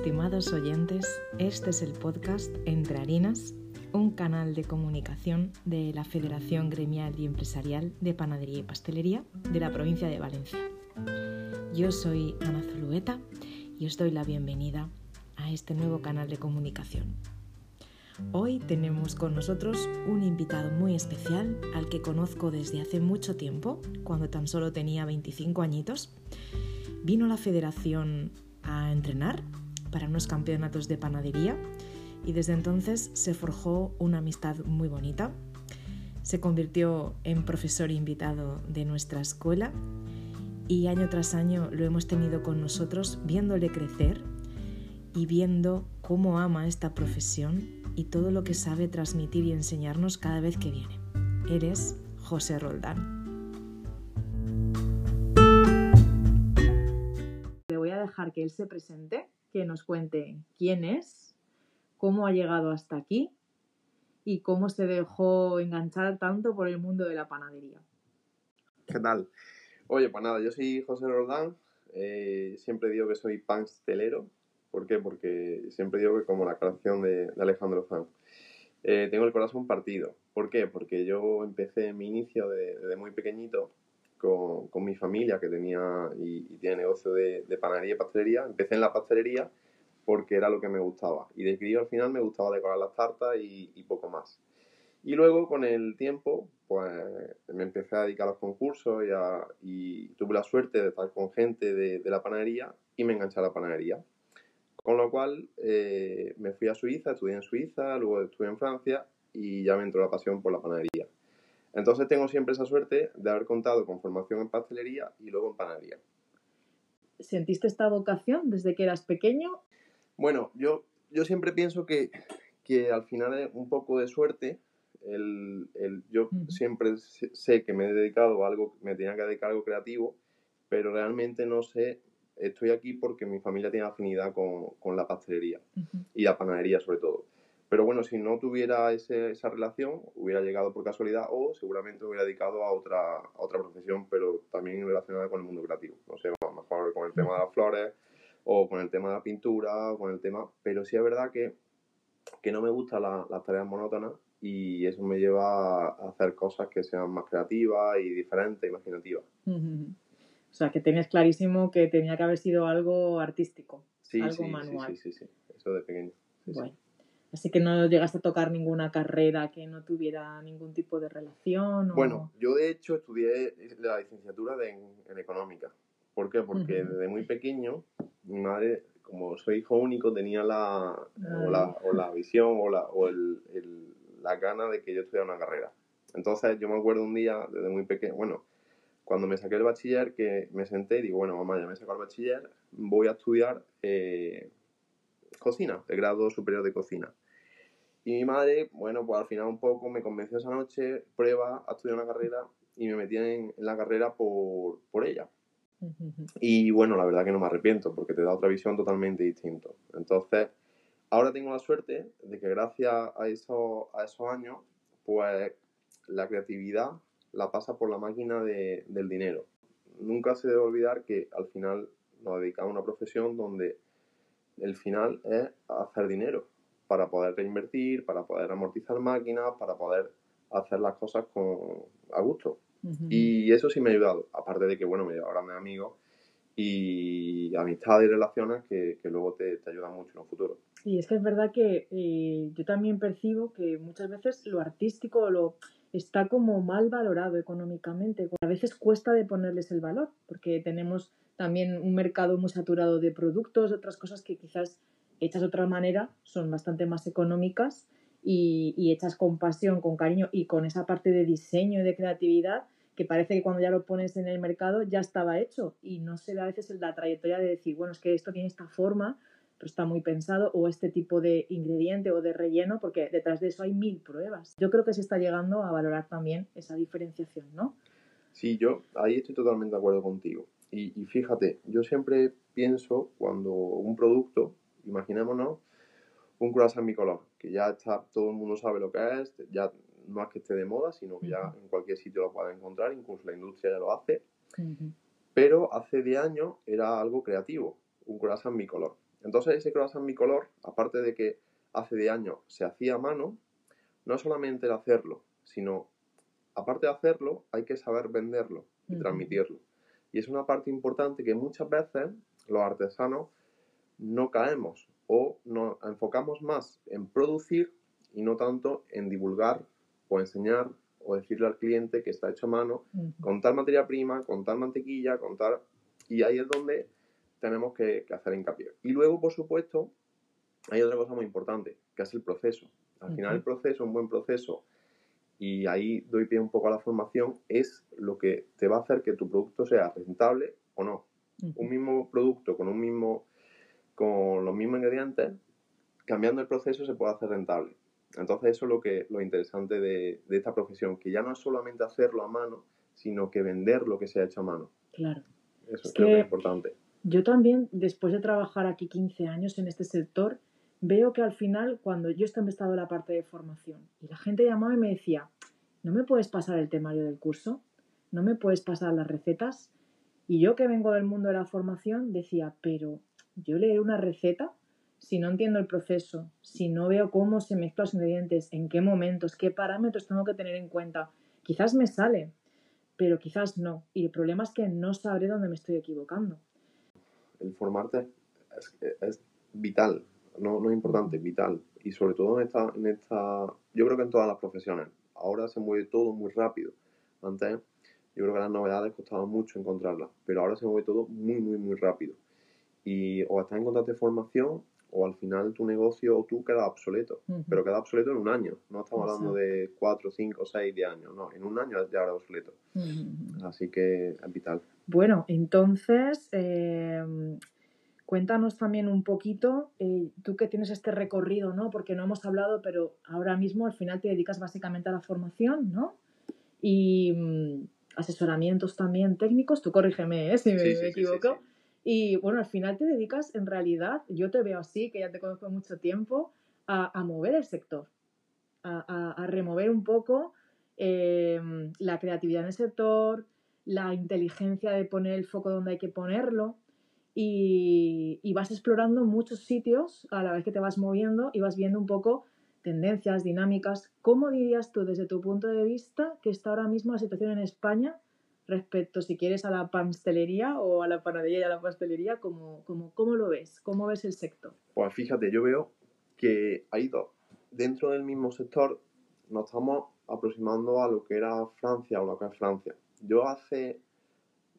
Estimados oyentes, este es el podcast Entre Harinas, un canal de comunicación de la Federación Gremial y Empresarial de Panadería y Pastelería de la provincia de Valencia. Yo soy Ana Zulueta y os doy la bienvenida a este nuevo canal de comunicación. Hoy tenemos con nosotros un invitado muy especial al que conozco desde hace mucho tiempo, cuando tan solo tenía 25 añitos. Vino a la federación a entrenar para unos campeonatos de panadería y desde entonces se forjó una amistad muy bonita. Se convirtió en profesor invitado de nuestra escuela y año tras año lo hemos tenido con nosotros viéndole crecer y viendo cómo ama esta profesión y todo lo que sabe transmitir y enseñarnos cada vez que viene. Eres José Roldán. Le voy a dejar que él se presente, que nos cuente quién es, cómo ha llegado hasta aquí y cómo se dejó enganchar tanto por el mundo de la panadería. ¿Qué tal? Oye, pues nada, yo soy José Roldán, eh, siempre digo que soy pastelero. ¿Por qué? Porque siempre digo que como la canción de, de Alejandro Zan. Eh, tengo el corazón partido. ¿Por qué? Porque yo empecé mi inicio desde de muy pequeñito con, con, mi familia que tenía y, y tiene negocio de, de, panadería y pastelería. Empecé en la pastelería porque era lo que me gustaba. Y de crío al final me gustaba decorar las tartas y, y poco más. Y luego con el tiempo, pues me empecé a dedicar a los concursos y, a, y tuve la suerte de estar con gente de, de, la panadería y me enganché a la panadería. Con lo cual eh, me fui a Suiza, estudié en Suiza, luego estudié en Francia y ya me entró la pasión por la panadería. Entonces tengo siempre esa suerte de haber contado con formación en pastelería y luego en panadería. ¿Sentiste esta vocación desde que eras pequeño? Bueno, yo, yo siempre pienso que, que al final es un poco de suerte. El, el, yo uh -huh. siempre sé que me he dedicado a algo, me tenía que dedicar a algo creativo, pero realmente no sé estoy aquí porque mi familia tiene afinidad con, con la pastelería uh -huh. y la panadería sobre todo. Pero bueno, si no tuviera ese, esa relación, hubiera llegado por casualidad o seguramente me hubiera dedicado a otra, a otra profesión, pero también relacionada con el mundo creativo. No sé, a lo mejor con el tema de las flores o con el tema de la pintura o con el tema... Pero sí es verdad que, que no me gustan la, las tareas monótonas y eso me lleva a hacer cosas que sean más creativas y diferentes, imaginativas. Uh -huh. O sea, que tenías clarísimo que tenía que haber sido algo artístico, sí, algo sí, manual. Sí, sí, sí, sí, eso de pequeño. Sí, bueno. Así que no llegaste a tocar ninguna carrera que no tuviera ningún tipo de relación. ¿o? Bueno, yo de hecho estudié la licenciatura de, en, económica. ¿Por qué? Porque uh -huh. desde muy pequeño mi madre, como soy hijo único, tenía la, o la, o la, visión o, la, o el, el, la gana de que yo estudiara una carrera. Entonces yo me acuerdo un día, desde muy pequeño, bueno, cuando me saqué el bachiller, que me senté y digo, bueno, mamá, ya me sacado el bachiller, voy a estudiar eh, cocina, el grado superior de cocina. Y mi madre, bueno, pues al final un poco me convenció esa noche, prueba a estudiar una carrera y me metí en, en la carrera por, por ella. Uh -huh. Y bueno, la verdad que no me arrepiento porque te da otra visión totalmente distinta. Entonces, ahora tengo la suerte de que gracias a, eso, a esos años, pues la creatividad la pasa por la máquina de, del dinero. Nunca se debe olvidar que al final nos dedicamos a una profesión donde el final es hacer dinero para poder reinvertir, para poder amortizar máquinas, para poder hacer las cosas con, a gusto. Uh -huh. Y eso sí me ha ayudado, aparte de que, bueno, me llevo grandes amigos y amistades y relaciones que, que luego te, te, ayudan mucho en el futuro. Y es que es verdad que eh, yo también percibo que muchas veces lo artístico, lo está como mal valorado económicamente. A veces cuesta de ponerles el valor, porque tenemos también un mercado muy saturado de productos, otras cosas que quizás hechas de otra manera son bastante más económicas y, y hechas con pasión, con cariño y con esa parte de diseño y de creatividad que parece que cuando ya lo pones en el mercado ya estaba hecho y no se ve a veces la trayectoria de decir, bueno, es que esto tiene esta forma, pero está muy pensado, o este tipo de ingrediente o de relleno, porque detrás de eso hay mil pruebas. Yo creo que se está llegando a valorar también esa diferenciación, ¿no? Sí, yo ahí estoy totalmente de acuerdo contigo. Y, y fíjate, yo siempre pienso cuando un producto, imaginémonos, un croissant bicolor, que ya está, todo el mundo sabe lo que es, ya no es que esté de moda, sino que ya en cualquier sitio lo puede encontrar, incluso la industria ya lo hace. Uh -huh. Pero hace 10 años era algo creativo, un croissant bicolor. Entonces ese croissant bicolor, aparte de que hace de años se hacía a mano, no es solamente el hacerlo, sino aparte de hacerlo, hay que saber venderlo y transmitirlo. Y es una parte importante que muchas veces los artesanos no caemos o nos enfocamos más en producir y no tanto en divulgar o enseñar o decirle al cliente que está hecho a mano con tal materia prima, con tal mantequilla, con tal... Y ahí es donde tenemos que, hacer hincapié. Y luego, por supuesto, hay otra cosa muy importante, que es el proceso. Al final el proceso, un buen proceso, y ahí doy pie un poco a la formación, es lo que te va a hacer que tu producto sea rentable o no. Un mismo producto con un mismo con los mismos ingredientes, cambiando el proceso se puede hacer rentable. Entonces eso es lo que lo interesante de, esta profesión, que ya no es solamente hacerlo a mano, sino que vender lo que se ha hecho a mano. Claro. Eso es, que es importante. Yo también, después de trabajar aquí 15 años en este sector, veo que al final, cuando yo he estado en la parte de formación, y la gente llamaba y me decía, ¿no me puedes pasar el temario del curso? ¿No me puedes pasar las recetas? Y yo que vengo del mundo de la formación decía, pero yo leer una receta, si no entiendo el proceso, si no veo cómo se mezclan los ingredientes, en qué momentos, qué parámetros tengo que tener en cuenta, quizás me sale, pero quizás no. Y el problema es que no sabré dónde me estoy equivocando. El formarte es, vital, no, no importante, vital. Y sobre todo en esta, en esta, yo creo que en todas las profesiones. Ahora se mueve todo muy rápido. Antes yo creo que las novedades costaban mucho encontrarlas, pero ahora se mueve todo muy, muy, muy rápido y o estás en constante formación o al final tu negocio o tú queda obsoleto, pero queda obsoleto en un año, no estamos hablando de 4, 5, 6, 10 años, no, en un año ya era obsoleto. Así que es vital. Bueno, entonces, em, cuéntanos también un poquito, eh, tú que tienes este recorrido, ¿no? Porque no hemos hablado, pero ahora mismo al final te dedicas básicamente a la formación, ¿no? Y mm, asesoramientos también técnicos, tú corrígeme ¿eh? si me, equivoco. Y bueno, al final te dedicas, en realidad, yo te veo así, que ya te conozco mucho tiempo, a, mover el sector, a, remover un poco em, la creatividad en el sector, la inteligencia de poner el foco donde hay que ponerlo. Y, y, vas explorando muchos sitios a la vez que te vas moviendo y vas viendo un poco tendencias, dinámicas. ¿Cómo dirías tú, desde tu punto de vista, que está ahora mismo la situación en España respecto, si quieres, a la pastelería o a la panadería y a la pastelería, ¿cómo, cómo, cómo lo ves? ¿Cómo ves el sector? Pues fíjate, yo veo que hay dos. Dentro del mismo sector nos estamos aproximando a lo que era Francia o lo que es Francia. Yo hace,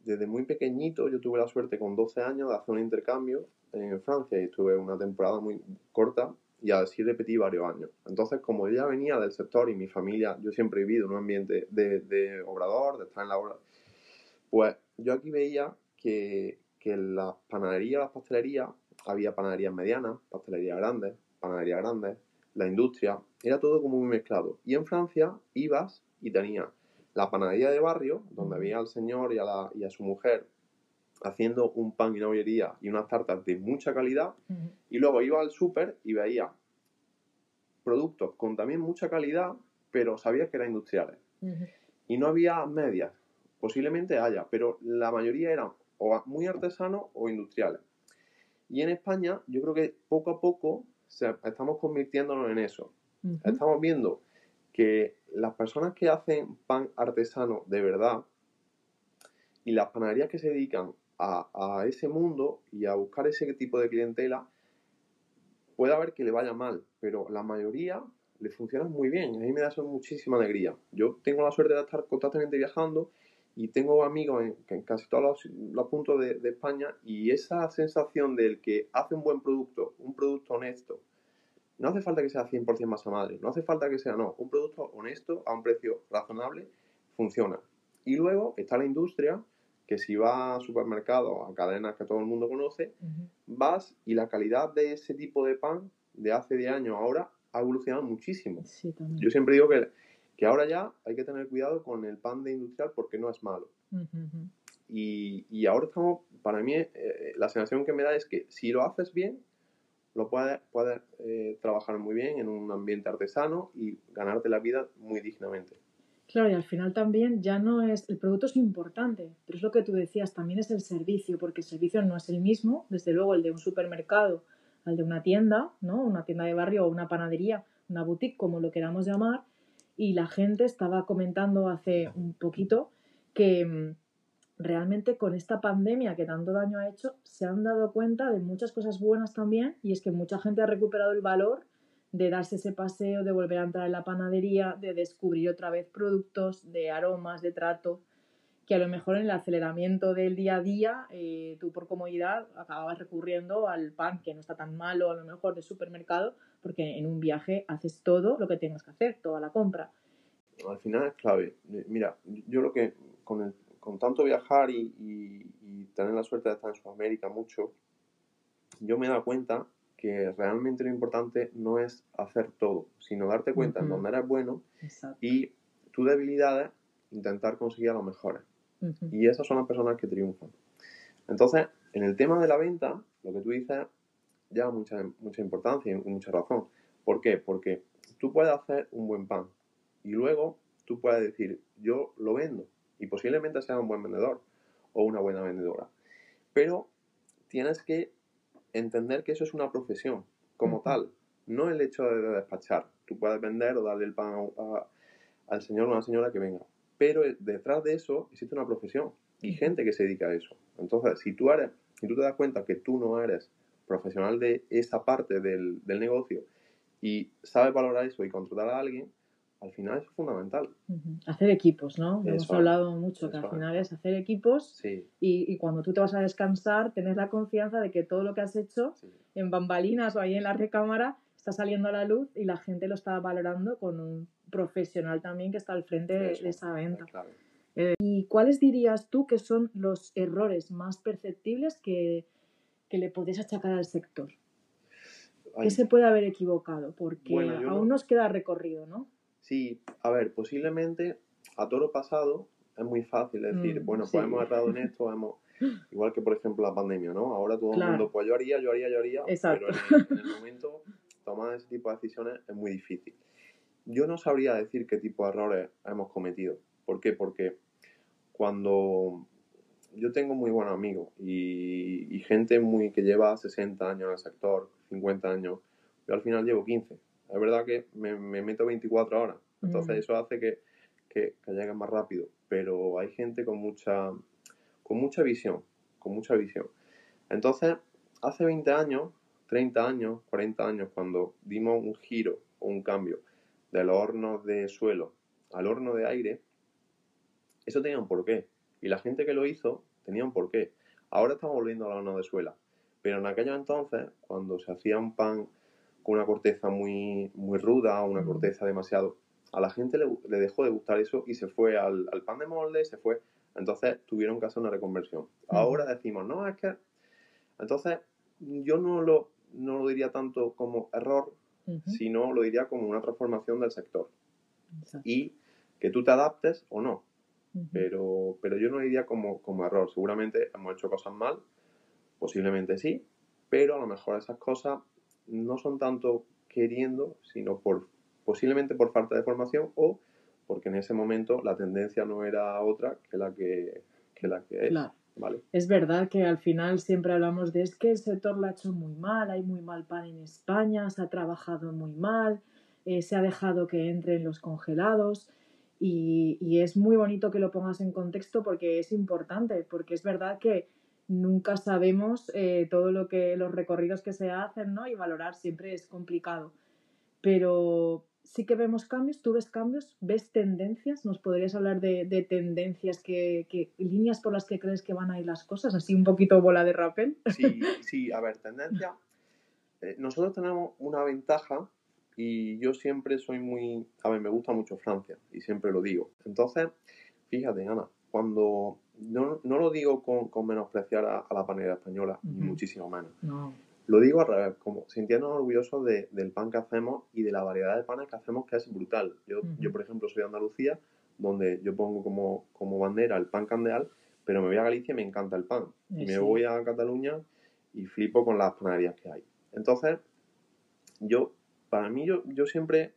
desde muy pequeñito, yo tuve la suerte con 12 años de hacer un intercambio en Francia y estuve una temporada muy corta y así repetí varios años. Entonces, como yo ya venía del sector y mi familia, yo siempre he vivido en un ambiente de, de obrador, de estar en la obra, pues yo aquí veía que, que en las panaderías, las pastelerías, había panaderías medianas, pastelerías grandes, panaderías grandes, la industria, era todo como muy mezclado. Y en Francia ibas y tenías la panadería de barrio, donde había al señor y a, la, y a su mujer haciendo un pan y una bollería y unas tartas de mucha calidad, y luego iba al súper y veía productos con también mucha calidad, pero sabías que eran industriales. Y no había medias, Posiblemente haya, pero la mayoría eran o muy artesanos o industriales. Y en España yo creo que poco a poco estamos convirtiéndonos en eso. Estamos viendo que las personas que hacen pan artesano de verdad y las panaderías que se dedican a, a, ese mundo y a buscar ese tipo de clientela, puede haber que le vaya mal, pero la mayoría le funciona muy bien. A mí me da eso muchísima alegría. Yo tengo la suerte de estar constantemente viajando y tengo amigos en, casi todos los, puntos de, España y esa sensación del que hace un buen producto, un producto honesto, no hace falta que sea 100% masa madre, no hace falta que sea, no, un producto honesto a un precio razonable, funciona. Y luego está la industria, que si vas a supermercados, a cadenas que todo el mundo conoce, vas y la calidad de ese tipo de pan de hace 10 años ahora ha evolucionado muchísimo. Yo siempre digo que que ahora ya hay que tener cuidado con el pan de industrial porque no es malo. y, y, ahora estamos, para mí, eh, la sensación que me da es que si lo haces bien, lo puedes, puedes eh, trabajar muy bien en un ambiente artesano y ganarte la vida muy dignamente. Claro, y al final también ya no es, el producto es importante, pero es lo que tú decías, también es el servicio, porque el servicio no es el mismo, desde luego el de un supermercado al de una tienda, ¿no? Una tienda de barrio o una panadería, una boutique, como lo queramos llamar, y la gente estaba comentando hace un poquito que mm, realmente con esta pandemia que tanto daño ha hecho, se han dado cuenta de muchas cosas buenas también, y es que mucha gente ha recuperado el valor de darse ese paseo, de volver a entrar en la panadería, de descubrir otra vez productos, de aromas, de trato, que a lo mejor en el aceleramiento del día a día, eh, tú por comodidad acababas recurriendo al pan, que no está tan malo a lo mejor de supermercado, porque en un viaje haces todo lo que tengas que hacer, toda la compra. Al final es clave. Mira, yo lo que con, con tanto viajar y, y, y tener la suerte de estar en Sudamérica mucho, yo me he dado cuenta que realmente lo importante no es hacer todo, sino darte cuenta en dónde eres bueno y tus debilidades intentar conseguir a los mejores. Y esas son las personas que triunfan. Entonces, en el tema de la venta, lo que tú dices lleva mucha, mucha importancia y mucha razón. ¿Por qué? Porque tú puedes hacer un buen pan y luego tú puedes decir, yo lo vendo y posiblemente sea un buen vendedor o una buena vendedora. Pero tienes que entender que eso es una profesión como tal, no el hecho de despachar. Tú puedes vender o darle el pan al señor o a una señora que venga, pero detrás de eso existe una profesión y gente que se dedica a eso. Entonces, si tú, eres, si tú te das cuenta que tú no eres profesional de esa parte del, del negocio y sabes valorar eso y contratar a alguien, al final es fundamental. Hacer equipos, ¿no? Hemos hablado mucho que al final es hacer equipos y, y, cuando tú te vas a descansar, tener la confianza de que todo lo que has hecho en bambalinas o ahí en la recámara está saliendo a la luz y la gente lo está valorando con un profesional también que está al frente de, esa venta. Eh, ¿Y cuáles dirías tú que son los errores más perceptibles que, que le podéis achacar al sector? ¿Qué se puede haber equivocado? Porque aún nos queda recorrido, ¿no? Sí, a ver, posiblemente a toro pasado es muy fácil decir, mm, bueno, pues hemos errado en esto, hemos... Igual que, por ejemplo, la pandemia, ¿no? Ahora todo el mundo, pues yo haría, yo haría, yo haría, pero en el, momento tomar ese tipo de decisiones es muy difícil. Yo no sabría decir qué tipo de errores hemos cometido. ¿Por qué? Porque cuando yo tengo muy buenos amigos y, y, gente muy que lleva 60 años en el sector, 50 años, yo al final llevo 15 es verdad que me, meto 24 horas, entonces mm. eso hace que, que, llegue más rápido, pero hay gente con mucha, con mucha visión, con mucha visión. Entonces, hace 20 años, 30 años, 40 años, cuando dimos un giro o un cambio del horno de suelo al horno de aire, eso tenía un porqué. Y la gente que lo hizo tenía un porqué. Ahora estamos volviendo al horno de suela. Pero en aquellos entonces, cuando se hacía un pan con una corteza muy, muy ruda, una corteza demasiado... A la gente le, dejó de gustar eso y se fue al, pan de molde, se fue... Entonces tuvieron que hacer una reconversión. Ahora decimos, no, es que... Entonces yo no lo, no lo diría tanto como error, sino lo diría como una transformación del sector. Y que tú te adaptes o no. pero, pero yo no lo diría como, como error. Seguramente hemos hecho cosas mal, posiblemente sí, pero a lo mejor esas cosas no son tanto queriendo, sino por posiblemente por falta de formación o porque en ese momento la tendencia no era otra que la que, la que es. ¿Vale? Es verdad que al final siempre hablamos de es que el sector lo ha hecho muy mal, hay muy mal pan en España, se ha trabajado muy mal, eh, se ha dejado que entren los congelados y, es muy bonito que lo pongas en contexto porque es importante, porque es verdad que nunca sabemos eh, todo lo que los recorridos que se hacen, ¿no? Y valorar siempre es complicado. Pero sí que vemos cambios, tú ves cambios, ves tendencias, nos podrías hablar de, tendencias, que, líneas por las que crees que van a ir las cosas, así un poquito bola de rappel. Sí, sí, a ver, tendencia. Eh, nosotros tenemos una ventaja y yo siempre soy muy, a ver, me gusta mucho Francia y siempre lo digo. Entonces, fíjate, Ana, cuando no, no lo digo con, con menospreciar a, la panera española, ni muchísimo menos. Lo digo al revés, como sintiéndonos orgullosos de, del pan que hacemos y de la variedad de panes que hacemos, que es brutal. Yo, yo por ejemplo, soy de Andalucía, donde yo pongo como, como bandera el pan candeal, pero me voy a Galicia y me encanta el pan. Y me voy a Cataluña y flipo con las panaderías que hay. Entonces, yo, para mí, yo, yo siempre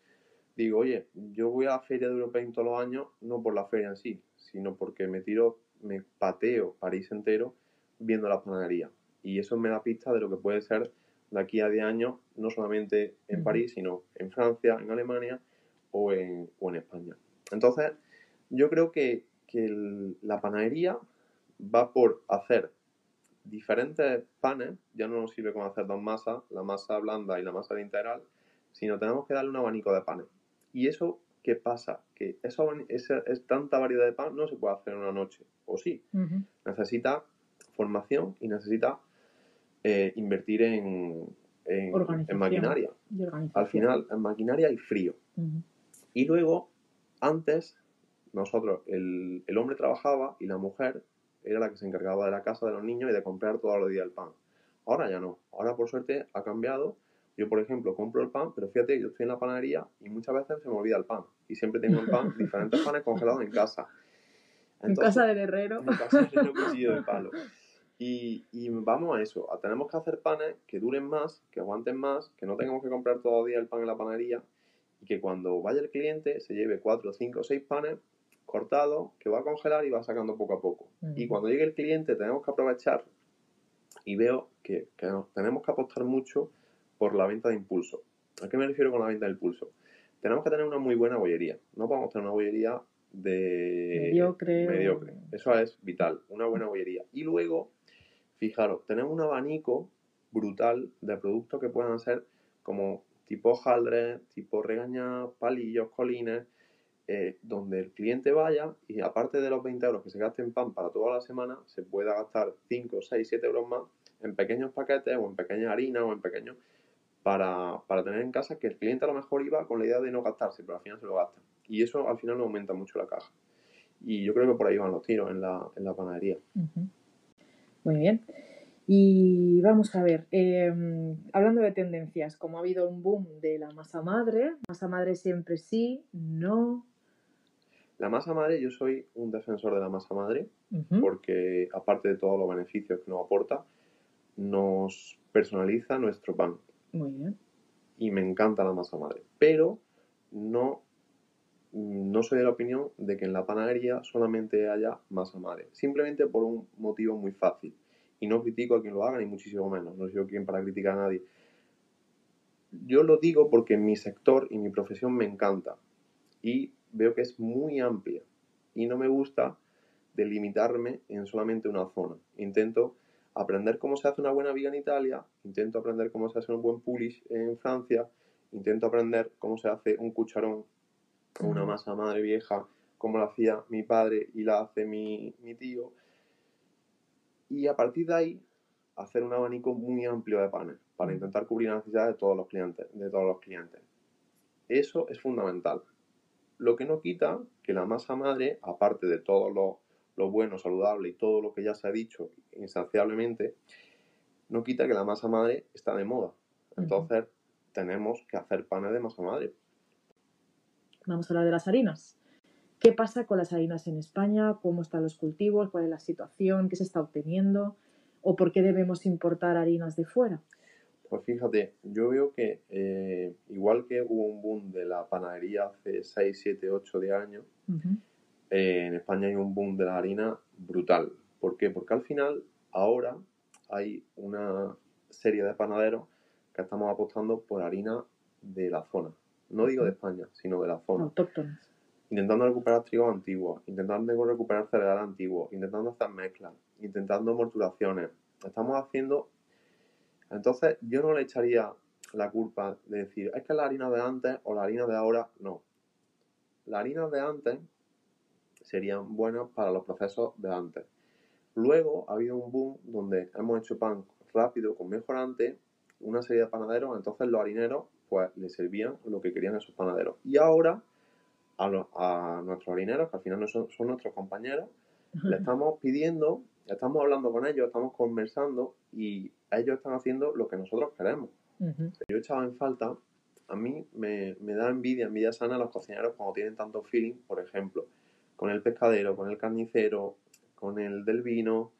digo, oye, yo voy a la feria de Europein todos los años, no por la feria en sí, sino porque me tiro, me pateo París entero viendo la panadería. Y eso me da pista de lo que puede ser de aquí a 10 años, no solamente en. París, sino en Francia, en Alemania o en, o en España. Entonces, yo creo que, que el- la panadería va por hacer diferentes panes, ya no nos sirve con hacer dos masas, la masa blanda y la masa de integral, sino tenemos que darle un abanico de panes. ¿Y eso qué pasa? Que eso, esa- es tanta variedad de pan no se puede hacer en una noche, o sí, necesita formación y necesita eh, invertir en, en, en maquinaria. Al final, en maquinaria y frío. Y luego, antes, nosotros, el, el hombre trabajaba y la mujer era la que se encargaba de la casa de los niños y de comprar todos los días el pan. Ahora ya no. Ahora, por suerte, ha cambiado. Yo, por ejemplo, compro el pan, pero fíjate, yo estoy en la panadería y muchas veces se me olvida el pan. Y siempre tengo el pan, diferentes panes congelados en casa. en Entonces, casa del herrero. en casa de un cuchillo de palo. Y, y vamos a eso, a- tenemos que hacer panes que duren más, que aguanten más, que no tengamos que comprar todos los días el pan en la panadería y que cuando vaya el cliente se lleve 4, 5, 6 panes cortados que va a congelar y va sacando poco a poco. Y cuando llegue el cliente tenemos que aprovechar y veo que, que nos tenemos que apostar mucho por la venta de impulso. ¿A qué me refiero con la venta de impulso? Tenemos que tener una muy buena bollería. No podemos tener una bollería de Mediocre mediocre. Eso es vital, una buena bollería. Y luego, fijaros, tenemos un abanico brutal de productos que puedan ser como tipo jaldres, tipo regañar, palillos, colines, eh, donde el cliente vaya y aparte de los 20 euros que se gaste en pan para toda la semana, se pueda gastar 5, 6, 7 euros más en pequeños paquetes o en pequeñas harinas o en pequeños para, para tener en casa que el cliente a lo mejor iba con la idea de no gastarse, pero al final se lo gasta. Y eso al final no aumenta mucho la caja. Y yo creo que por ahí van los tiros en la, en la panadería. Muy bien. Y vamos a ver, eh, hablando de tendencias, como ha habido un boom de la masa madre, masa madre siempre sí, no. La masa madre, yo soy un defensor de la masa madre porque aparte de todos los beneficios que nos aporta, nos personaliza nuestro pan. Muy bien. y me encanta la masa madre. Pero no, no soy de la opinión de que en la panadería solamente haya masa madre. Simplemente por un motivo muy fácil. Y no critico a quien lo haga, ni muchísimo menos. No soy quien para criticar a nadie. Yo lo digo porque mi sector y mi profesión me encanta. Y veo que es muy amplia. Y no me gusta delimitarme en solamente una zona. Intento aprender cómo se hace una buena viga en Italia, intento aprender cómo se hace un buen pulish en Francia, intento aprender cómo se hace un cucharón una masa madre vieja, como la hacía mi padre y la hace mi, mi tío. Y a partir de ahí, hacer un abanico muy amplio de panes para intentar cubrir las necesidades de todos los clientes, de todos los clientes. Eso es fundamental. Lo que no quita que la masa madre, aparte de todo lo, lo bueno, saludable y todo lo que ya se ha dicho insaciablemente, no quita que la masa madre está de moda. Entonces tenemos que hacer panes de masa madre. Vamos a hablar de las harinas. ¿Qué pasa con las harinas en España? ¿Cómo están los cultivos? ¿Cuál es la situación? ¿Qué se está obteniendo? ¿O por qué debemos importar harinas de fuera? Pues fíjate, yo veo que eh, igual que hubo un boom de la panadería hace 6, 7, 8, 10 años, eh, en España hay un boom de la harina brutal. ¿Por qué? Porque al final ahora hay una serie de panaderos que estamos apostando por harina de la zona. No digo de España, sino de la zona. Autóctonas. Intentando recuperar trigo antiguos, intentando recuperar cereal antiguo, intentando hacer mezclas, intentando morturaciones. Estamos haciendo... Entonces yo no le echaría la culpa de decir, es que la harina de antes o la harina de ahora, no. Las harinas de antes serían buenas para los procesos de antes. Luego ha habido un boom donde hemos hecho pan rápido con mejorante, una serie de panaderos, entonces los harineros pues les servían lo que querían esos panaderos. Y ahora a, los- a nuestros harineros, que al final no son, son nuestros compañeros, le estamos pidiendo, estamos hablando con ellos, estamos conversando y ellos están haciendo lo que nosotros queremos. Ujú. Yo echaba en falta, a mí me, me da envidia, envidia sana a los cocineros cuando tienen tanto feeling, por ejemplo, con el pescadero, con el carnicero, con el del vino.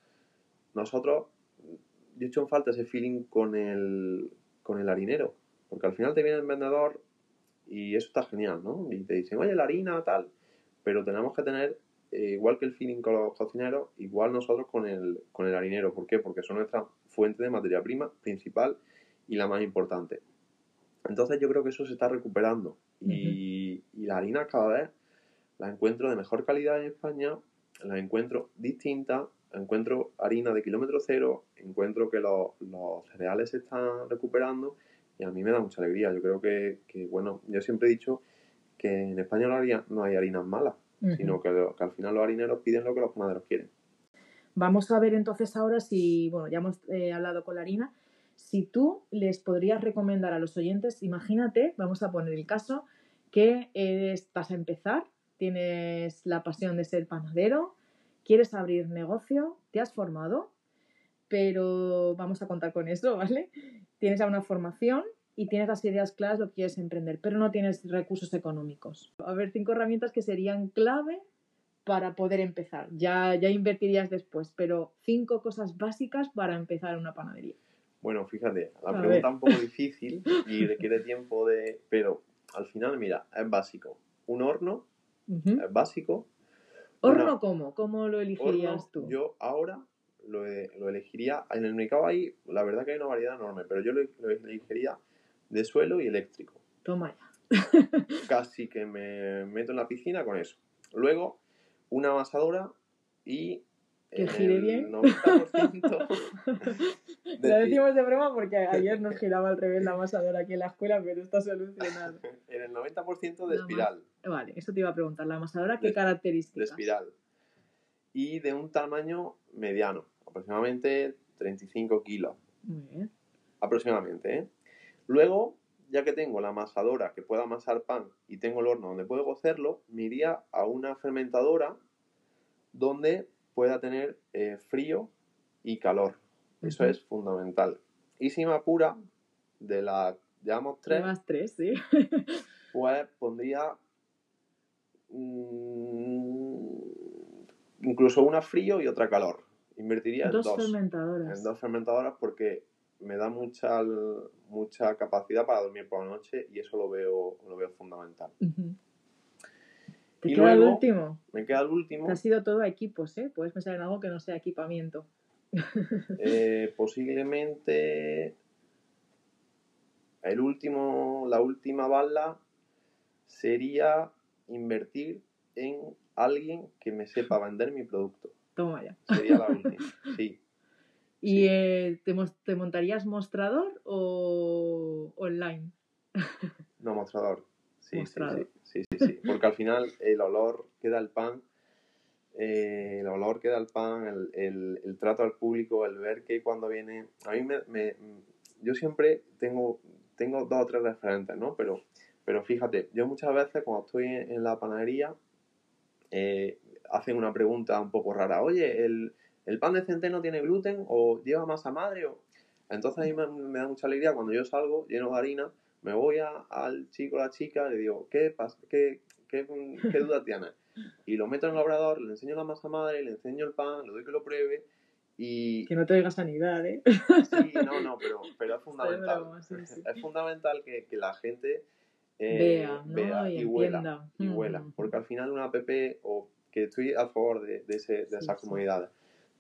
Nosotros, yo echo en falta ese feeling con el, con el harinero, porque al final te viene el vendedor y eso está genial, ¿no? Y te dicen, oye, la harina, tal, pero tenemos que tener, eh, igual que el feeling con los cocineros, igual nosotros con el, con el harinero. ¿Por qué? Porque son nuestra fuente de materia prima principal y la más importante. Entonces yo creo que eso se está recuperando y, y la harina cada vez la encuentro de mejor calidad en España, la encuentro distinta, encuentro harina de kilómetro cero, encuentro que los, los cereales se están recuperando y a mí me da mucha alegría. Yo creo que, que bueno, yo siempre he dicho que en España no, haría, no hay harinas malas, sino que, que al final los harineros piden lo que los panaderos quieren. Vamos a ver entonces ahora si, bueno, ya hemos eh, hablado con la harina, si tú les podrías recomendar a los oyentes, imagínate, vamos a poner el caso, que eres, vas a empezar, tienes la pasión de ser panadero, quieres abrir negocio, te has formado, pero vamos a contar con eso, ¿vale? Tienes ya una formación y tienes las ideas claras, lo que quieres emprender, pero no tienes recursos económicos. A ver, cinco herramientas que serían clave para poder empezar. Ya, ya invertirías después, pero cinco cosas básicas para empezar una panadería. Bueno, fíjate, la A pregunta es un poco difícil y requiere tiempo de... Pero al final, mira, es básico. Un horno es básico. ¿Horno Una- cómo? ¿Cómo lo elegirías horno, tú? Yo ahora lo, e- lo elegiría... En el mercado hay, la verdad que hay una variedad enorme, pero yo lo, lo elegiría de suelo y eléctrico. Toma ya. Casi que me meto en la piscina con eso. Luego, una amasadora y... Que gire el bien. 90% Lo de- decimos de broma porque ayer nos giraba al revés la amasadora aquí en la escuela, pero está solucionado. en el 90% de espiral. Vale, eso te iba a preguntar. ¿La amasadora qué De- características? de espiral y de un tamaño mediano, aproximadamente 35 kilos, Muy bien. aproximadamente. ¿eh? Luego, ya que tengo la amasadora que pueda amasar pan y tengo el horno donde puedo cocerlo, me iría a una fermentadora donde pueda tener eh, frío y calor. Eso es fundamental. Y si me apura, de las, llevamos tres, Llevas tres, sí. pues pondría mm, incluso una frío y otra calor. Invertiría en Dos, fermentadoras. en dos fermentadoras porque me da mucha, mucha capacidad para dormir por la noche y eso lo veo, lo veo fundamental. ¿Te Y queda el último? Me queda el último, Te ha sido todo a equipos, ¿eh? Puedes pensar en algo que no sea equipamiento. eh, posiblemente el último, la última bala sería invertir en alguien que me sepa vender mi producto. Toma ya. Sería la última, sí. ¿Y Sí. eh, ¿te, montarías mostrador o online? No, mostrador. Sí, sí, Mostrador. sí, sí, sí, sí. Porque al final el olor que da el pan, eh, el olor que da el pan, el, el- el trato al público, el ver que cuando viene... A mí me... me- yo siempre tengo, tengo dos o tres referentes, ¿no? Pero, pero fíjate, yo muchas veces cuando estoy en, en la panadería, eh, hacen una pregunta un poco rara. Oye, ¿el, el pan de centeno tiene gluten o lleva masa madre? O... Entonces a mí me, me da mucha alegría cuando yo salgo lleno de harina, me voy a- al chico o la chica y le digo, ¿qué, qué, qué, qué duda tienes? Y lo meto en el obrador, le enseño la masa madre, le enseño el pan, le doy que lo pruebe y... Que no te oiga sanidad, ¿eh? Sí, no, no, pero, pero es fundamental. broma, sí, sí. Es fundamental que, que la gente eh, Vea, ¿no? vea Y y, huela. Y huela. Mm. Porque al final una app, o que estoy a favor de, de, ese, de Sí, esas sí. comunidades.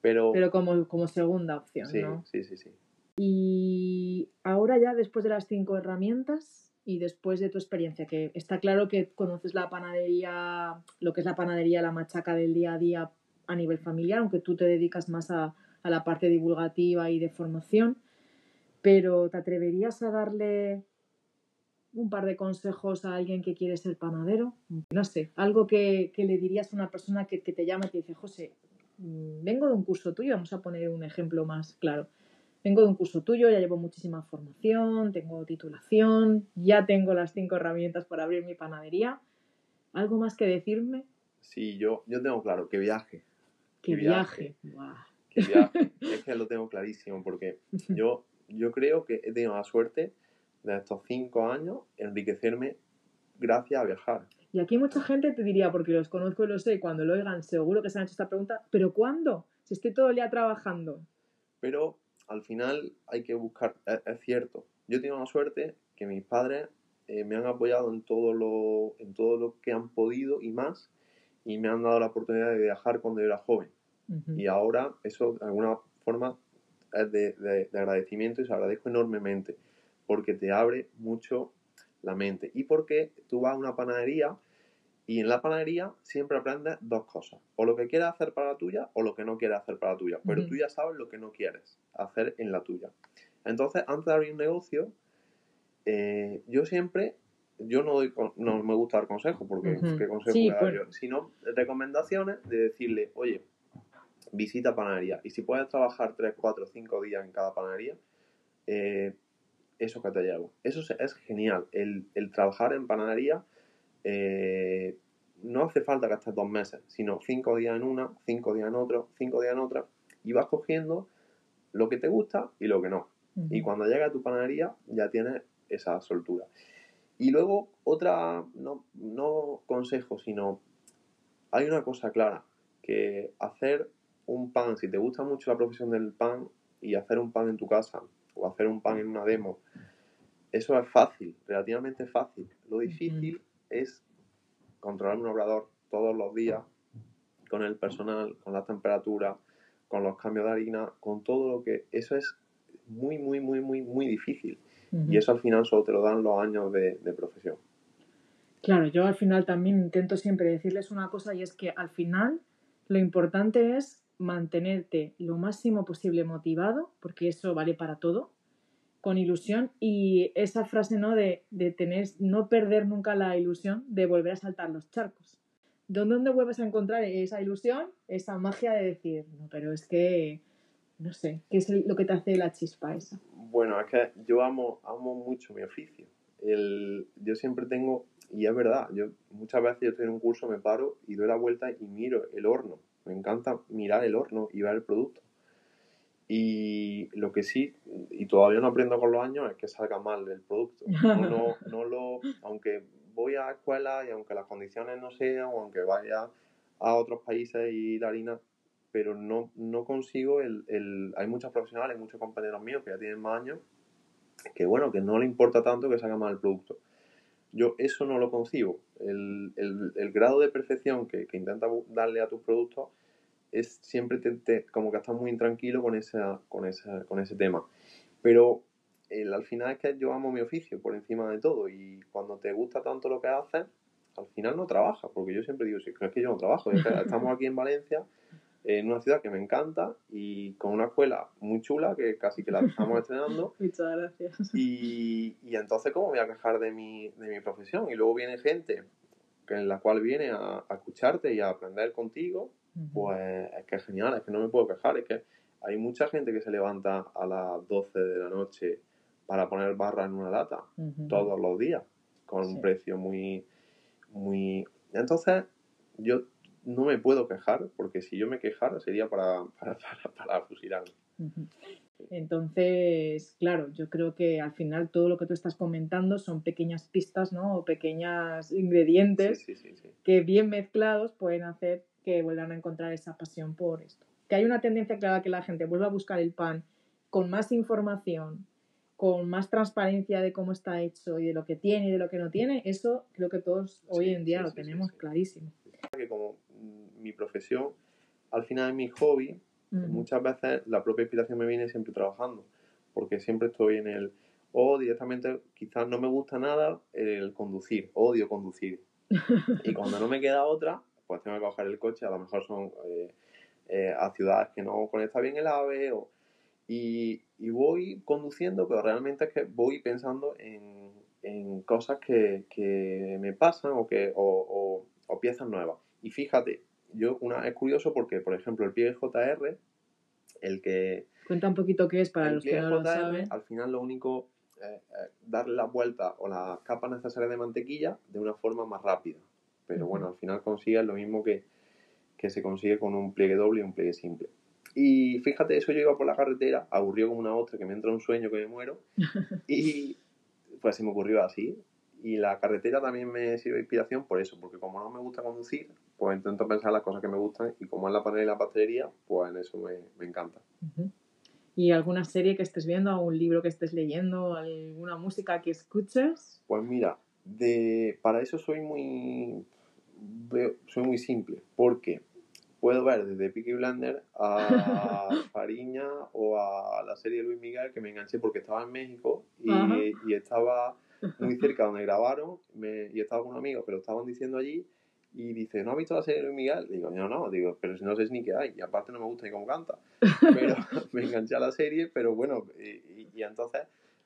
Pero, Pero como, como segunda opción, sí, ¿no? sí, sí, sí. Y ahora ya, después de las cinco herramientas y después de tu experiencia, que está claro que conoces la panadería, lo que es la panadería, la machaca del día a día a nivel familiar, aunque tú te dedicas más a, a la parte divulgativa y de formación, pero ¿te atreverías a darle un par de consejos a alguien que quiere ser panadero? No sé, algo que, que le dirías a una persona que, que te llama y te dice, José, mm, vengo de un curso tuyo, vamos a poner un ejemplo más claro. Vengo de un curso tuyo, ya llevo muchísima formación, tengo titulación, ya tengo las cinco herramientas para abrir mi panadería. ¿Algo más que decirme? Sí, yo, yo tengo claro que viaje. Que Que viaje. Que viaje. es que lo tengo clarísimo porque yo, yo creo que he tenido la suerte de estos cinco años enriquecerme gracias a viajar. Y aquí mucha gente te diría, porque los conozco y lo sé, cuando lo oigan seguro que se han hecho esta pregunta, ¿pero cuándo? Si estoy todo el día trabajando. Pero al final hay que buscar, es, es cierto, yo tengo la suerte que mis padres eh, me han apoyado en todo, lo, en todo lo que han podido y más, y me han dado la oportunidad de viajar cuando yo era joven. Y ahora eso de alguna forma es de, de, agradecimiento y se agradezco enormemente, porque te abre mucho la mente. Y porque tú vas a una panadería y en la panadería siempre aprendes dos cosas. O lo que quieres hacer para la tuya o lo que no quieres hacer para la tuya. Pero tú ya sabes lo que no quieres hacer en la tuya. Entonces, antes de abrir un negocio, eh, yo siempre, yo no, doy, no me gusta dar consejos, porque ¿qué consejo voy a dar pues yo? Sino recomendaciones de decirle, oye, visita panadería. Y si puedes trabajar 3, 4, 5 días en cada panadería, eh, eso que te llevo. Eso es genial. El, el trabajar en panadería eh, no hace falta que estés dos meses, sino cinco días en una, cinco días en otro, cinco días en otra, y vas cogiendo lo que te gusta y lo que no. Y cuando llega a tu panadería ya tienes esa soltura. Y luego otra, no, no consejo, sino hay una cosa clara, que hacer un pan, si te gusta mucho la profesión del pan y hacer un pan en tu casa o hacer un pan en una demo, eso es fácil, relativamente fácil. Lo difícil es controlar un obrador todos los días con el personal, con la temperatura, con los cambios de harina, con todo lo que... Eso es muy, muy, muy, muy, muy difícil. Y eso al final solo te lo dan los años de, de, profesión. Claro, yo al final también intento siempre decirles una cosa y es que al final lo importante es mantenerte lo máximo posible motivado, porque eso vale para todo, con ilusión y esa frase ¿no? de, de tener, no perder nunca la ilusión de volver a saltar los charcos. ¿Dónde vuelves a encontrar esa ilusión, esa magia de decir, no, pero es que, no sé, ¿qué es lo que te hace la chispa esa? Bueno, es que yo amo, amo mucho mi oficio. El, yo siempre tengo, y es verdad, yo muchas veces yo estoy en un curso, me paro y doy la vuelta y miro el horno. Me encanta mirar el horno y ver el producto. Y lo que sí, y todavía no aprendo con los años, es que salga mal el producto. No, no, lo, aunque voy a escuela y aunque las condiciones no sean, o aunque vaya a otros países y la harina, pero no, no consigo el, el, Hay muchos profesionales, muchos compañeros míos que ya tienen más años, que bueno, que no le importa tanto que salga mal el producto. Yo eso no lo concibo. El, el, el grado de perfección que, que intenta darle a tus productos es siempre te, como que estás muy intranquilo con, esa, con, esa, con ese tema. Pero el, al final es que yo amo mi oficio por encima de todo y cuando te gusta tanto lo que haces, al final no trabajas, porque yo siempre digo, si es que yo no trabajo, estamos aquí en Valencia, en una ciudad que me encanta y con una escuela muy chula que casi que la estamos estrenando. Muchas gracias. Y, y, entonces, ¿cómo voy a quejar de mi, de mi profesión? Y luego viene gente en la cual viene a, a escucharte y a aprender contigo pues es que es genial, es que no me puedo quejar, es que hay mucha gente que se levanta a las 12 de la noche para poner barra en una lata todos los días con un precio muy muy entonces yo no me puedo quejar porque si yo me quejara sería para para, para, fusilarme entonces claro yo creo que al final todo lo que tú estás comentando son pequeñas pistas no o pequeños ingredientes que bien mezclados pueden hacer que vuelvan a encontrar esa pasión por esto. Que hay una tendencia clara que la gente vuelva a buscar el pan con más información, con más transparencia de cómo está hecho y de lo que tiene y de lo que no tiene, eso creo que todos hoy en día lo tenemos clarísimo. Que como mi profesión, al final es mi hobby, muchas veces la propia inspiración me viene siempre trabajando, porque siempre estoy en el, o directamente quizás no me gusta nada el conducir, odio conducir. y cuando no me queda otra, pues tengo que coger el coche, a lo mejor son eh, eh, a ciudades que no conecta bien el AVE, o, y, y, voy conduciendo, pero realmente es que voy pensando en, en cosas que, que, me pasan o, que, o, o, piezas nuevas. Y fíjate, yo una es curioso porque, por ejemplo, el pie JR, el que... Cuenta un poquito qué es para los que no lo saben. Al final lo único es darle la vuelta o la capa necesaria de mantequilla de una forma más rápida. Pero bueno, al final consigues lo mismo que, que se consigue con un pliegue doble y un pliegue simple. Y fíjate, eso yo iba por la carretera, aburrido como una otra, que me entra un sueño que me muero. y pues se me ocurrió así. Y la carretera también me sirve de inspiración por eso, porque como no me gusta conducir, pues intento pensar las cosas que me gustan y como es la panela y la pastelería, pues en eso me, me encanta. ¿Y alguna serie que estés viendo, algún libro que estés leyendo, alguna música que escuches? Pues mira, de, para eso soy muy, soy muy simple, porque puedo ver desde Peaky Blender a Fariña o a la serie de Luis Miguel que me enganché porque estaba en México y, y estaba muy cerca donde grabaron me, y estaba con un amigo, pero estaban diciendo allí y dice, ¿no has visto la serie de Luis Miguel? Digo, no, no, digo, pero si no sé ni qué hay y aparte no me gusta ni cómo canta. Pero me enganché a la serie, pero bueno, y, y entonces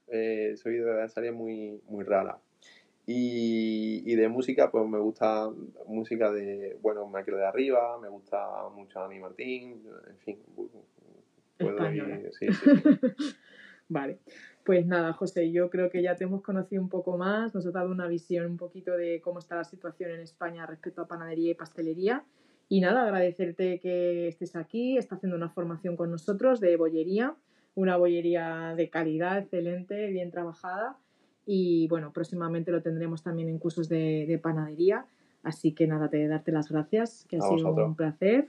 eh, soy de una serie muy, muy rara. Y, y, de música, pues me gusta música de, bueno, Michael de Arriba, me gusta mucho Ani Martín, en fin. Puedo ir, sí, sí, vale. Pues nada, José, yo creo que ya te hemos conocido un poco más, nos ha dado una visión un poquito de cómo está la situación en España respecto a panadería y pastelería. Y nada, agradecerte que estés aquí, está haciendo una formación con nosotros de bollería, una bollería de calidad, excelente, bien trabajada y bueno, próximamente lo tendremos también en cursos de, panadería. Así que nada, te darte las gracias, que ha sido un placer.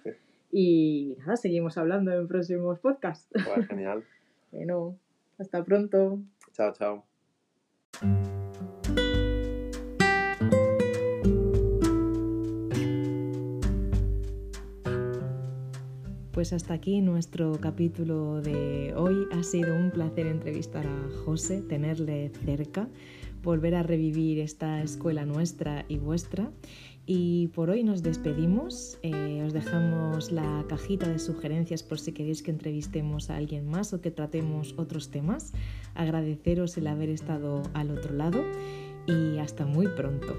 Y nada, seguimos hablando en próximos podcasts. Pues genial. bueno, hasta pronto. Chao, chao. Pues hasta aquí nuestro capítulo de hoy. Ha sido un placer entrevistar a José, tenerle cerca, volver a revivir esta escuela nuestra y vuestra. Y por hoy nos despedimos. Eh, os dejamos la cajita de sugerencias por si queréis que entrevistemos a alguien más o que tratemos otros temas. Agradeceros el haber estado al otro lado y hasta muy pronto.